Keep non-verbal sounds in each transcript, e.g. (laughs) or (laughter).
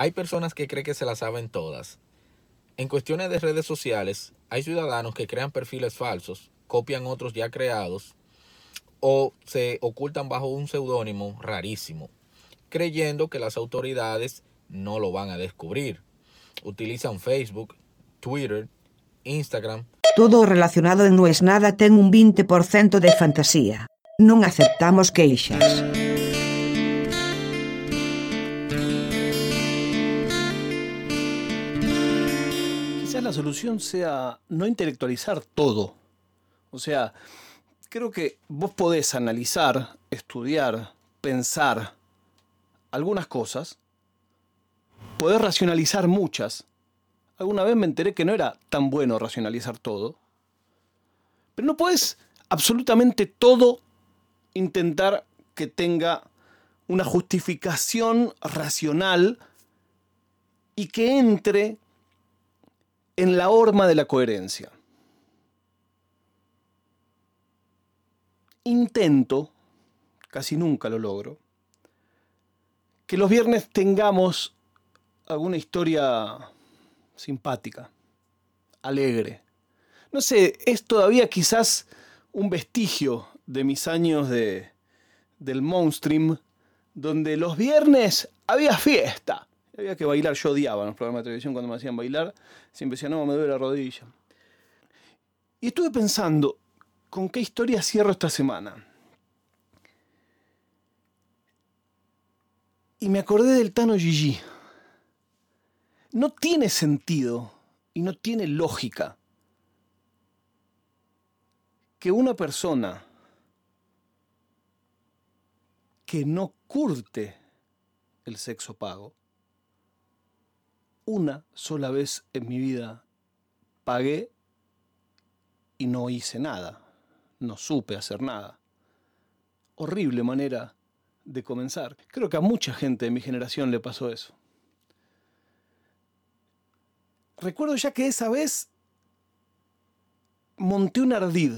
Hay personas que creen que se las saben todas. En cuestiones de redes sociales, hay ciudadanos que crean perfiles falsos, copian otros ya creados o se ocultan bajo un seudónimo rarísimo, creyendo que las autoridades no lo van a descubrir. Utilizan Facebook, Twitter, Instagram. Todo relacionado en No es nada ten un 20% de fantasía. Non aceptamos queixas. La solución sea no intelectualizar todo. O sea, creo que vos podés analizar, estudiar, pensar algunas cosas, podés racionalizar muchas. Alguna vez me enteré que no era tan bueno racionalizar todo, pero no podés absolutamente todo intentar que tenga una justificación racional y que entre en la horma de la coherencia. Intento, casi nunca lo logro, que los viernes tengamos alguna historia simpática, alegre. No sé, es todavía quizás un vestigio de mis años de, del Monstream, donde los viernes había fiesta. Había que bailar, yo odiaba los programas de televisión cuando me hacían bailar, siempre decía, no, me duele la rodilla. Y estuve pensando, ¿con qué historia cierro esta semana? Y me acordé del Tano Gigi. No tiene sentido y no tiene lógica que una persona que no curte el sexo pago, una sola vez en mi vida pagué y no hice nada, no supe hacer nada. Horrible manera de comenzar. Creo que a mucha gente de mi generación le pasó eso. Recuerdo ya que esa vez monté un ardid.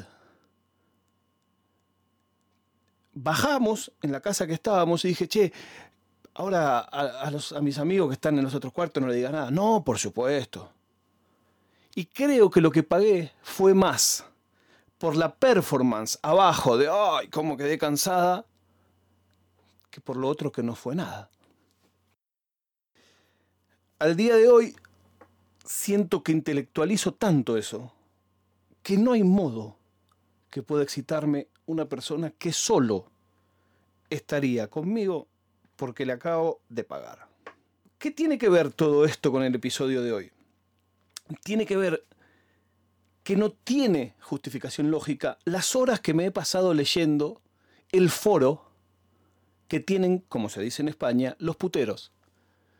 Bajamos en la casa que estábamos y dije, che, ahora a, los, a mis amigos que están en los otros cuartos no le digas nada. No, por supuesto. Y creo que lo que pagué fue más por la performance abajo de, ay, cómo quedé cansada, que por lo otro que no fue nada. Al día de hoy siento que intelectualizo tanto eso, que no hay modo que pueda excitarme una persona que solo estaría conmigo porque le acabo de pagar. ¿Qué tiene que ver todo esto con el episodio de hoy? Tiene que ver que no tiene justificación lógica las horas que me he pasado leyendo el foro que tienen, como se dice en España, los puteros.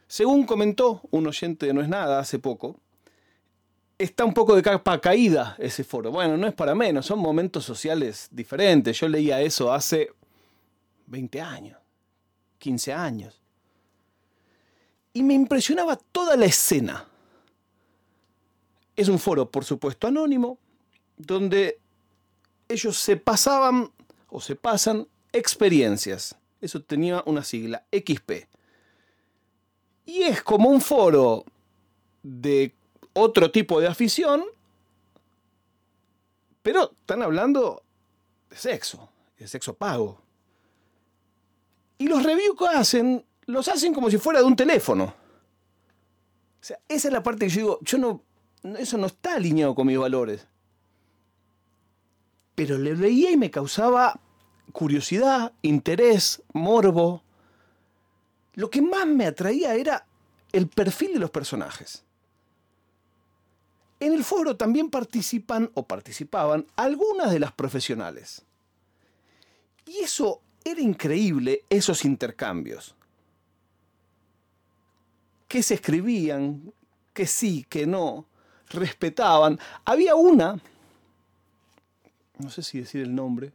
Según comentó un oyente de No es Nada hace poco, está un poco de capa caída ese foro. Bueno, no es para menos, son momentos sociales diferentes. Yo leía eso hace 20 años, 15 años. Y me impresionaba toda la escena. Es un foro, por supuesto, anónimo, donde ellos se pasaban o se pasan experiencias. Eso tenía una sigla, XP. Y es como un foro de otro tipo de afición, pero están hablando de sexo, de sexo pago. Y los reviews que hacen, los hacen como si fuera de un teléfono. O sea, esa es la parte que yo digo, yo no, eso no está alineado con mis valores. Pero le leía y me causaba curiosidad, interés, morbo. Lo que más me atraía era el perfil de los personajes. En el foro también participan o participaban algunas de las profesionales. Y eso era increíble, esos intercambios. Que se escribían, que sí, que no, respetaban. Había una, no sé si decir el nombre,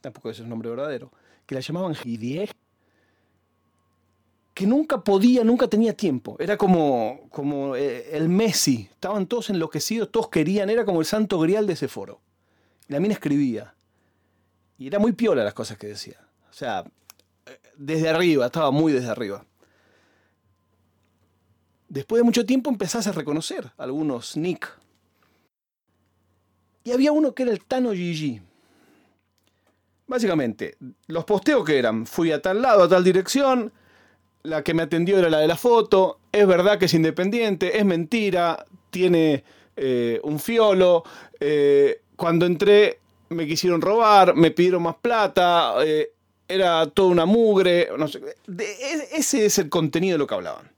tampoco es el nombre verdadero, que la llamaban Gidiej, que nunca podía, nunca tenía tiempo. Era como, como eh, el Messi. Estaban todos enloquecidos, todos querían, era como el santo grial de ese foro. La mina escribía. Y era muy piola las cosas que decía. O sea, desde arriba, estaba muy desde arriba. después de mucho tiempo empezás a reconocer algunos nick. Y había uno que era el Tano Gigi. Básicamente, los posteos que eran, fui a tal lado, a tal dirección, la que me atendió era la de la foto, es verdad que es independiente, es mentira, tiene eh, un fiolo, eh, cuando entré me quisieron robar, me pidieron más plata, eh, era toda una mugre, no sé, e, ese es el contenido de lo que hablaban.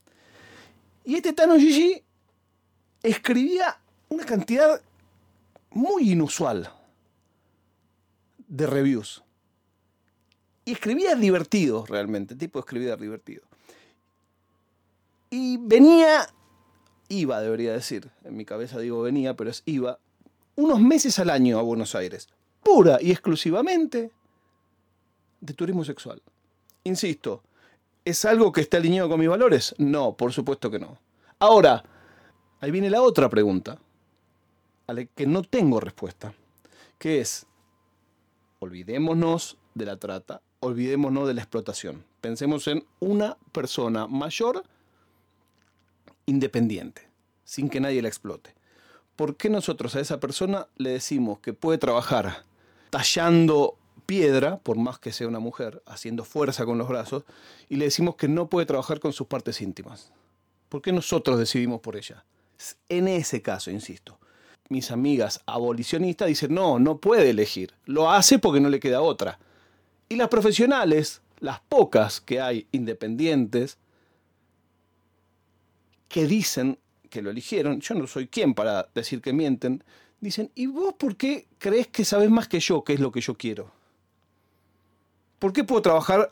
Y este Tano Gigi escribía una cantidad muy inusual de reviews. Y escribía divertido, realmente. Tipo escribía divertido. Y venía, iba, debería decir. En mi cabeza digo venía, pero es iba. Unos meses al año a Buenos Aires. Pura y exclusivamente de turismo sexual. Insisto, ¿es algo que está alineado con mis valores? No, por supuesto que no. Ahora, ahí viene la otra pregunta, a la que no tengo respuesta, que es, olvidémonos de la trata, olvidémonos de la explotación. Pensemos en una persona mayor independiente, sin que nadie la explote. ¿Por qué nosotros a esa persona le decimos que puede trabajar tallando piedra, por más que sea una mujer, haciendo fuerza con los brazos, y le decimos que no puede trabajar con sus partes íntimas? ¿Por qué nosotros decidimos por ella? En ese caso, insisto, mis amigas abolicionistas dicen, no, no puede elegir. Lo hace porque no le queda otra. Y las profesionales, las pocas que hay independientes, que dicen que lo eligieron, yo no soy quien para decir que mienten, dicen, ¿y vos por qué crees que sabes más que yo qué es lo que yo quiero? ¿Por qué puedo trabajar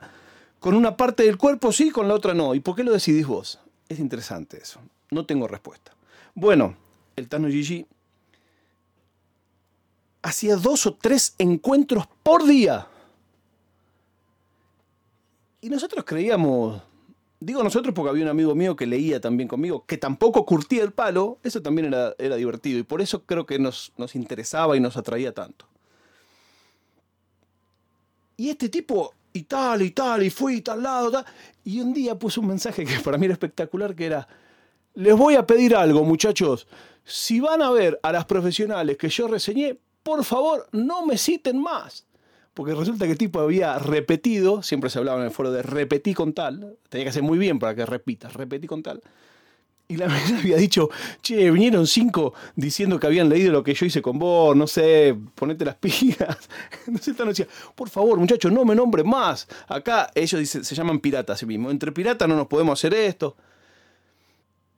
con una parte del cuerpo sí, con la otra no? ¿Y por qué lo decidís vos? Es interesante eso. No tengo respuesta. Bueno, el Tano Gigi hacía dos o tres encuentros por día. Y nosotros creíamos, digo nosotros porque había un amigo mío que leía también conmigo, que tampoco curtía el palo, eso también era, divertido y por eso creo que nos interesaba y nos atraía tanto. Y este tipo, y tal, y tal, y fui, y tal lado, tal. Y un día puso un mensaje que para mí era espectacular, que era, les voy a pedir algo, muchachos. Si van a ver a las profesionales que yo reseñé, por favor, no me citen más. Porque resulta que el tipo había repetido, siempre se hablaba en el foro de repetí con tal, tenía que hacer muy bien para que repitas, repetí con tal. Y la (laughs) verdad había dicho, che, vinieron cinco diciendo que habían leído lo que yo hice con vos, no sé, ponete las (laughs) pilas. sé, tan decía, por favor, muchachos, no me nombren más. Acá ellos se llaman piratas sí mismo. Entre piratas no nos podemos hacer esto.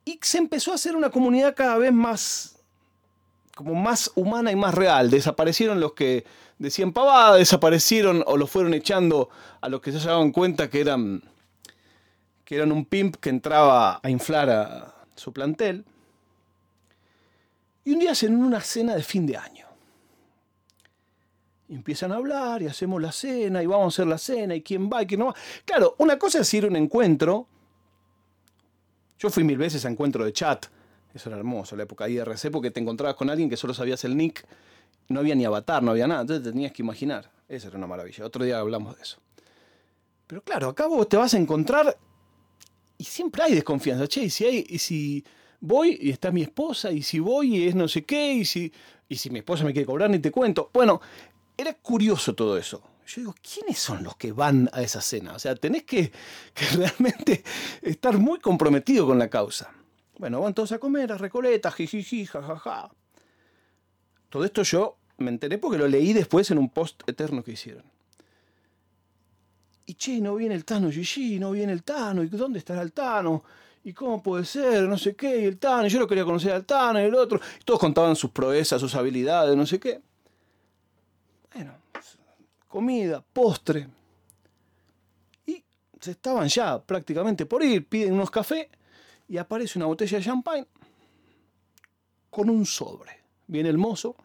Y se empezó a hacer una comunidad cada vez más como más humana y más real. Desaparecieron los que decían pavada, desaparecieron o los fueron echando a los que se daban cuenta que eran, que eran un pimp que entraba a inflar a su plantel. Y un día hacen una cena de fin de año. Y empiezan a hablar y hacemos la cena y vamos a hacer la cena y quién va y quién no va. Claro, una cosa es ir a un encuentro. Yo fui mil veces a encuentro de chat eso era hermoso, la época IRC, porque te encontrabas con alguien que solo sabías el nick, no había ni avatar, no había nada, entonces te tenías que imaginar. Eso era una maravilla. Otro día hablamos de eso. Pero claro, acá vos te vas a encontrar y siempre hay desconfianza. Che, y si, hay, y si voy y está mi esposa, y si voy y es no sé qué, y si, y si mi esposa me quiere cobrar, ni te cuento. Bueno, era curioso todo eso. Yo digo, ¿quiénes son los que van a esa cena? O sea, tenés que, que (laughs) realmente estar muy comprometido con la causa. Bueno, van todos a comer, a Recoleta, jijiji, jajaja. Todo esto yo me enteré porque lo leí después en un post eterno que hicieron. Y che, no viene el Tano Gigi, no viene el Tano, ¿y dónde estará el Tano? ¿Y cómo puede ser? No sé qué, y el Tano, yo lo quería conocer al Tano y el otro. Y todos contaban sus proezas, sus habilidades, no sé qué. Bueno, comida, postre. Y se estaban ya prácticamente por ir, piden unos cafés y aparece una botella de champagne con un sobre. Viene el mozo,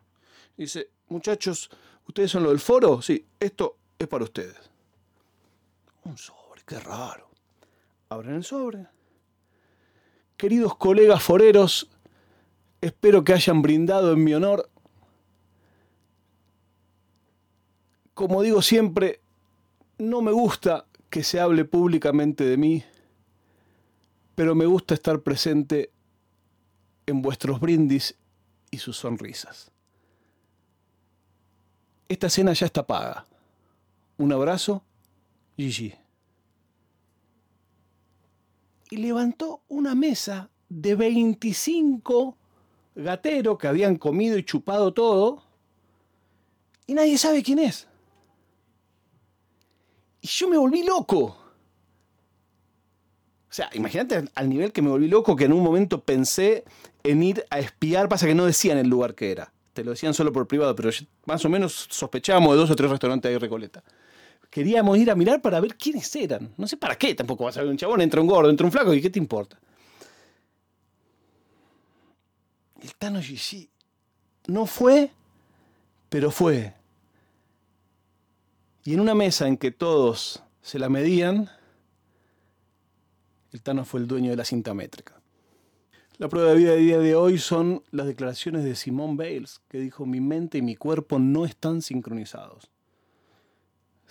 dice, muchachos, ¿ustedes son los del foro? Sí, esto es para ustedes. Un sobre, qué raro. Abren el sobre. Queridos colegas foreros, espero que hayan brindado en mi honor. Como digo siempre, no me gusta que se hable públicamente de mí pero me gusta estar presente en vuestros brindis y sus sonrisas. Esta cena ya está paga. Un abrazo, Gigi. Y levantó una mesa de 25 gateros que habían comido y chupado todo y nadie sabe quién es. Y yo me volví loco. O sea, imagínate al nivel que me volví loco que en un momento pensé en ir a espiar, pasa que no decían el lugar que era. Te lo decían solo por privado, pero más o menos sospechábamos de dos o tres restaurantes de Recoleta. Queríamos ir a mirar para ver quiénes eran. No sé para qué, tampoco vas a ver un chabón, entra un gordo, entra un flaco, ¿y qué te importa? El Tano Gigi no fue, pero fue. Y en una mesa en que todos se la medían, el Tano fue el dueño de la cinta métrica. La prueba de vida de día de hoy son las declaraciones de Simone Bales, que dijo, mi mente y mi cuerpo no están sincronizados.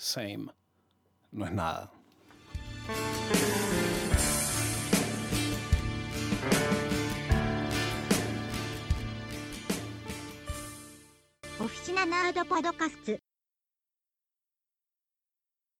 Same. No es nada. Oficina Nerd Podcast